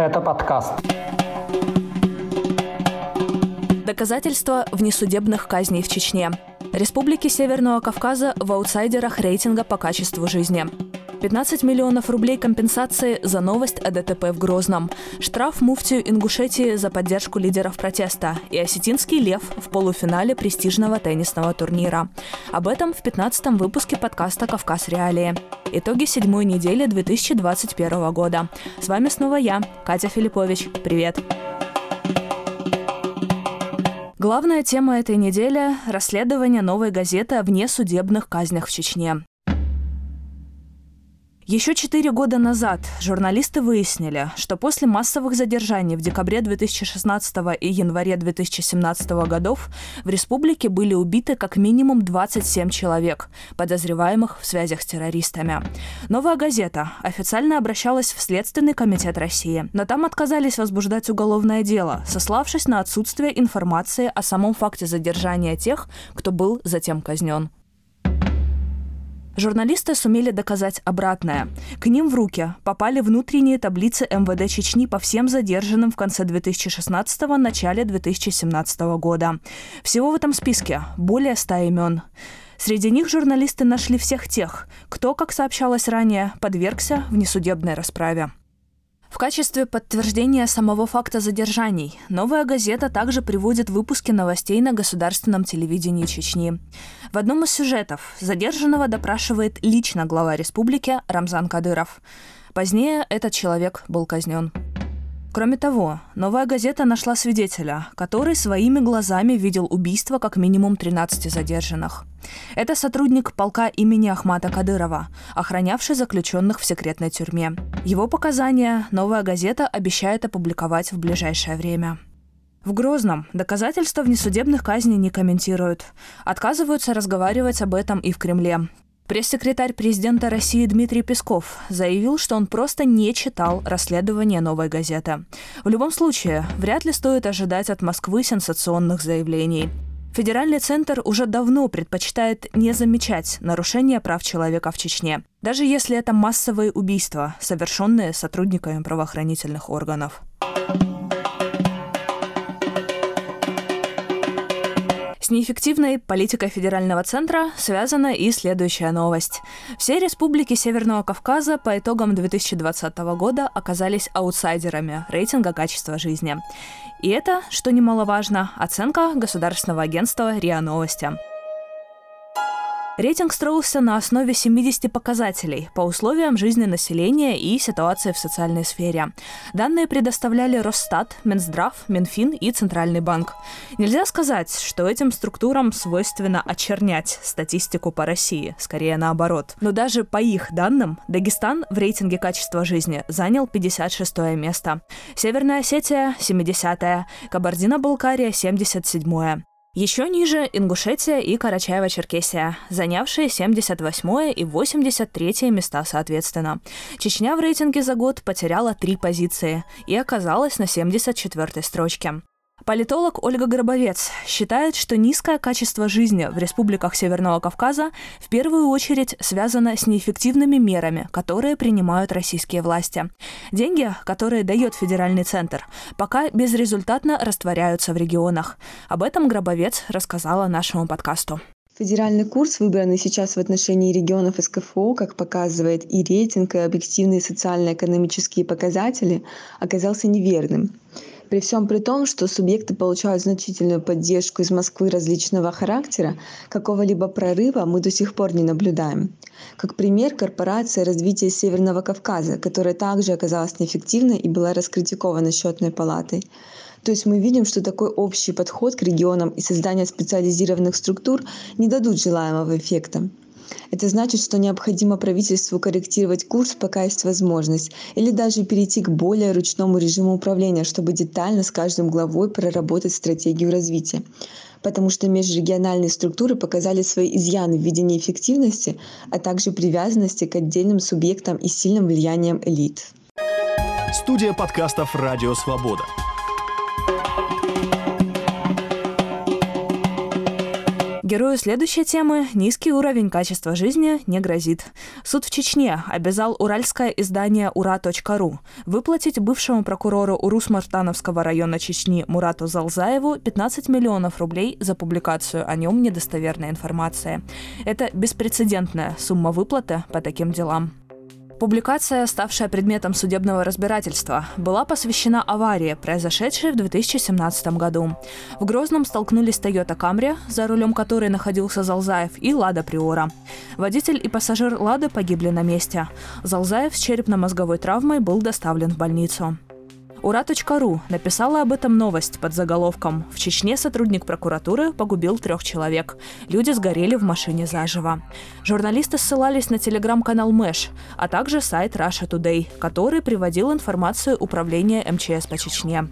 Это подкаст. Доказательства внесудебных казней в Чечне. Республики Северного Кавказа в аутсайдерах рейтинга по качеству жизни. 15 миллионов рублей компенсации за новость о ДТП в Грозном. Штраф муфтию Ингушетии за поддержку лидеров протеста. И осетинский лев в полуфинале престижного теннисного турнира. Об этом в 15-м выпуске подкаста «Кавказ Реалии». Итоги седьмой недели 2021 года. С вами снова я, Катя Филиппович. Привет! Главная тема этой недели – расследование новой газеты о внесудебных казнях в Чечне. Еще четыре года назад журналисты выяснили, что после массовых задержаний в декабре 2016 и январе 2017 годов в республике были убиты как минимум 27 человек, подозреваемых в связях с террористами. Новая газета официально обращалась в Следственный комитет России, но там отказались возбуждать уголовное дело, сославшись на отсутствие информации о самом факте задержания тех, кто был затем казнен. Журналисты сумели доказать обратное. К ним в руки попали внутренние таблицы МВД Чечни по всем задержанным в конце 2016 начале 2017 года. Всего в этом списке более 100 имен. Среди них журналисты нашли всех тех, кто, как сообщалось ранее, подвергся внесудебной расправе. В качестве подтверждения самого факта задержаний «Новая газета» также приводит выпуски новостей на государственном телевидении Чечни. В одном из сюжетов задержанного допрашивает лично глава республики Рамзан Кадыров. Позднее этот человек был казнен. Кроме того, новая газета нашла свидетеля, который своими глазами видел убийство как минимум 13 задержанных. Это сотрудник полка имени Ахмата Кадырова, охранявший заключенных в секретной тюрьме. Его показания новая газета обещает опубликовать в ближайшее время. В Грозном доказательства внесудебных казней не комментируют. Отказываются разговаривать об этом и в Кремле. Пресс-секретарь президента России Дмитрий Песков заявил, что он просто не читал расследование «Новой газеты». В любом случае, вряд ли стоит ожидать от Москвы сенсационных заявлений. Федеральный центр уже давно предпочитает не замечать нарушения прав человека в Чечне, даже если это массовые убийства, совершенные сотрудниками правоохранительных органов. С неэффективной политикой федерального центра связана и следующая новость. Все республики Северного Кавказа по итогам 2020 года оказались аутсайдерами рейтинга качества жизни. И это, что немаловажно, оценка государственного агентства РИА Новости. Рейтинг строился на основе 70 показателей по условиям жизни населения и ситуации в социальной сфере. Данные предоставляли Росстат, Минздрав, Минфин и Центральный банк. Нельзя сказать, что этим структурам свойственно очернять статистику по России, скорее наоборот. Но даже по их данным, Дагестан в рейтинге качества жизни занял 56 место, Северная Осетия – 70-е, Кабардино-Балкария – 77-е. Еще ниже Ингушетия и Карачаево-Черкесия, занявшие 78 и 83 места соответственно. Чечня в рейтинге за год потеряла три позиции и оказалась на 74 строчке. Политолог Ольга Гробовец считает, что низкое качество жизни в республиках Северного Кавказа в первую очередь связано с неэффективными мерами, которые принимают российские власти. Деньги, которые дает федеральный центр, пока безрезультатно растворяются в регионах. Об этом Гробовец рассказала нашему подкасту. Федеральный курс, выбранный сейчас в отношении регионов СКФО, как показывает и рейтинг, и объективные социально-экономические показатели, оказался неверным. При всем при том, что субъекты получают значительную поддержку из Москвы различного характера, какого-либо прорыва мы до сих пор не наблюдаем. Как пример, корпорация развития Северного Кавказа, которая также оказалась неэффективной и была раскритикована счетной палатой. То есть мы видим, что такой общий подход к регионам и создание специализированных структур не дадут желаемого эффекта. Это значит, что необходимо правительству корректировать курс, пока есть возможность, или даже перейти к более ручному режиму управления, чтобы детально с каждым главой проработать стратегию развития потому что межрегиональные структуры показали свои изъяны в виде неэффективности, а также привязанности к отдельным субъектам и сильным влиянием элит. Студия подкастов «Радио Свобода». Герою следующей темы низкий уровень качества жизни не грозит. Суд в Чечне обязал уральское издание «Ура.ру» выплатить бывшему прокурору Урус-Мартановского района Чечни Мурату Залзаеву 15 миллионов рублей за публикацию о нем недостоверной информации. Это беспрецедентная сумма выплаты по таким делам. Публикация, ставшая предметом судебного разбирательства, была посвящена аварии, произошедшей в 2017 году. В Грозном столкнулись Toyota Camry, за рулем которой находился Залзаев, и Лада Приора. Водитель и пассажир Лады погибли на месте. Залзаев с черепно-мозговой травмой был доставлен в больницу. Ура.ру написала об этом новость под заголовком «В Чечне сотрудник прокуратуры погубил трех человек. Люди сгорели в машине заживо». Журналисты ссылались на телеграм-канал Мэш, а также сайт Russia Today, который приводил информацию управления МЧС по Чечне.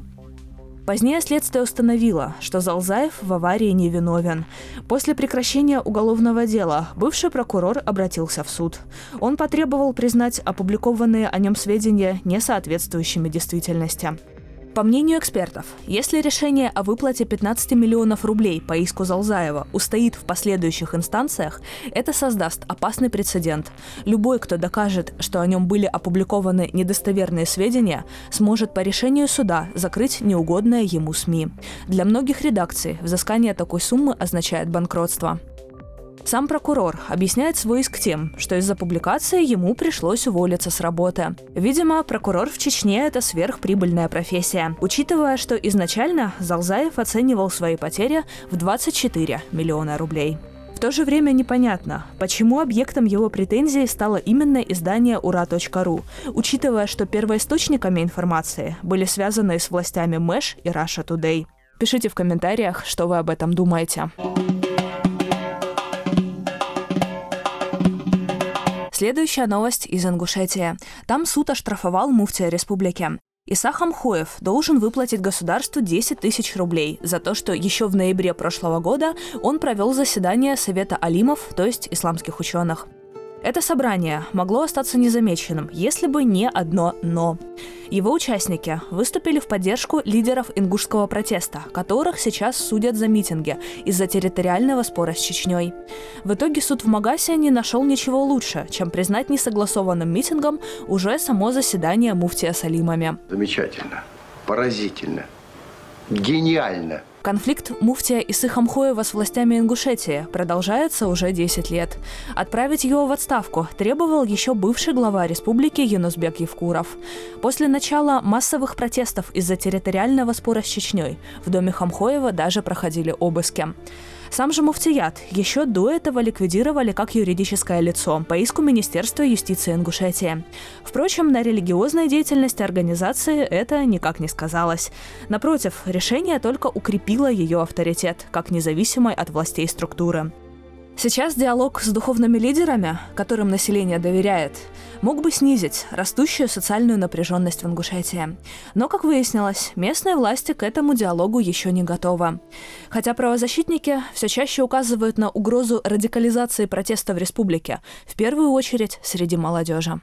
Позднее следствие установило, что Залзаев в аварии не виновен. После прекращения уголовного дела бывший прокурор обратился в суд. Он потребовал признать опубликованные о нем сведения несоответствующими действительности. По мнению экспертов, если решение о выплате 15 миллионов рублей по иску Залзаева устоит в последующих инстанциях, это создаст опасный прецедент. Любой, кто докажет, что о нем были опубликованы недостоверные сведения, сможет по решению суда закрыть неугодное ему СМИ. Для многих редакций взыскание такой суммы означает банкротство. Сам прокурор объясняет свой иск тем, что из-за публикации ему пришлось уволиться с работы. Видимо, прокурор в Чечне – это сверхприбыльная профессия, учитывая, что изначально Залзаев оценивал свои потери в 24 миллиона рублей. В то же время непонятно, почему объектом его претензий стало именно издание ура.ру, учитывая, что первоисточниками информации были связаны с властями Мэш и Russia Today. Пишите в комментариях, что вы об этом думаете. Следующая новость из Ингушетии. Там суд оштрафовал муфтия республики. Иса Хамхоев должен выплатить государству 10 тысяч рублей за то, что еще в ноябре прошлого года он провел заседание Совета Алимов, то есть исламских ученых. Это собрание могло остаться незамеченным, если бы не одно «но». Его участники выступили в поддержку лидеров ингушского протеста, которых сейчас судят за митинги из-за территориального спора с Чечней. В итоге суд в Магасе не нашел ничего лучше, чем признать несогласованным митингом уже само заседание муфтия Салимами. Замечательно, поразительно, гениально – Конфликт муфтия Исыхамхоева с властями Ингушетии продолжается уже 10 лет. Отправить его в отставку требовал еще бывший глава республики Юнусбек Евкуров. После начала массовых протестов из-за территориального спора с Чечней в доме Хамхоева даже проходили обыски. Сам же Муфтият еще до этого ликвидировали как юридическое лицо по иску Министерства юстиции Ингушетии. Впрочем, на религиозной деятельности организации это никак не сказалось. Напротив, решение только укрепило ее авторитет как независимой от властей структуры. Сейчас диалог с духовными лидерами, которым население доверяет, мог бы снизить растущую социальную напряженность в Ингушетии. Но, как выяснилось, местные власти к этому диалогу еще не готовы. Хотя правозащитники все чаще указывают на угрозу радикализации протеста в республике, в первую очередь среди молодежи.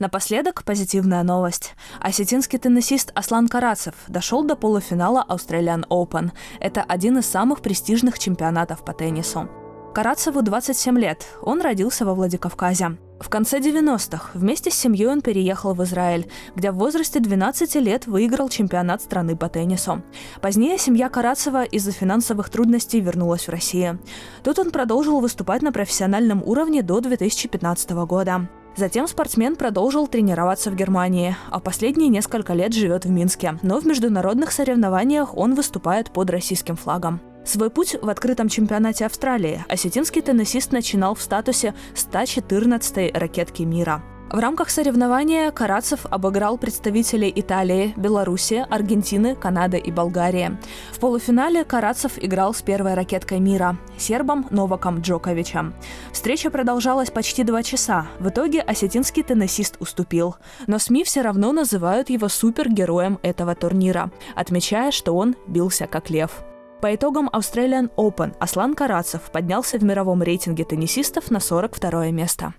Напоследок позитивная новость. Осетинский теннисист Аслан Карацев дошел до полуфинала Australian Open. Это один из самых престижных чемпионатов по теннису. Карацеву 27 лет. Он родился во Владикавказе. В конце 90-х вместе с семьей он переехал в Израиль, где в возрасте 12 лет выиграл чемпионат страны по теннису. Позднее семья Карацева из-за финансовых трудностей вернулась в Россию. Тут он продолжил выступать на профессиональном уровне до 2015 года. Затем спортсмен продолжил тренироваться в Германии, а последние несколько лет живет в Минске. Но в международных соревнованиях он выступает под российским флагом. Свой путь в открытом чемпионате Австралии осетинский теннисист начинал в статусе 114-й ракетки мира. В рамках соревнования Карацев обыграл представителей Италии, Беларуси, Аргентины, Канады и Болгарии. В полуфинале Карацев играл с первой ракеткой мира – сербом Новаком Джоковичем. Встреча продолжалась почти два часа. В итоге осетинский теннисист уступил. Но СМИ все равно называют его супергероем этого турнира, отмечая, что он бился как лев. По итогам Australian Open Аслан Карацев поднялся в мировом рейтинге теннисистов на 42 место.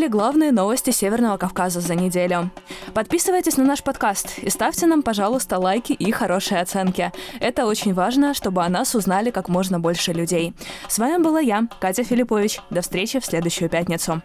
Были главные новости Северного Кавказа за неделю. Подписывайтесь на наш подкаст и ставьте нам, пожалуйста, лайки и хорошие оценки. Это очень важно, чтобы о нас узнали как можно больше людей. С вами была я, Катя Филиппович. До встречи в следующую пятницу.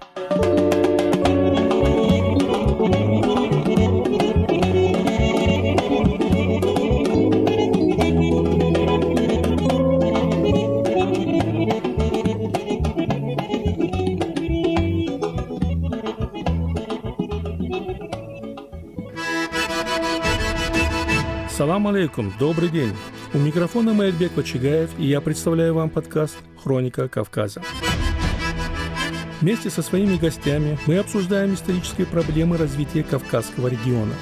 Салам алейкум, добрый день. У микрофона Маэльбек Вачигаев, и я представляю вам подкаст «Хроника Кавказа». Вместе со своими гостями мы обсуждаем исторические проблемы развития Кавказского региона.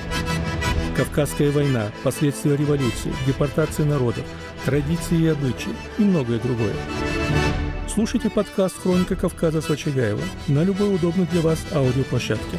Кавказская война, последствия революции, депортации народов, традиции и обычаи и многое другое. Слушайте подкаст «Хроника Кавказа» с Вачигаевым на любой удобной для вас аудиоплощадке.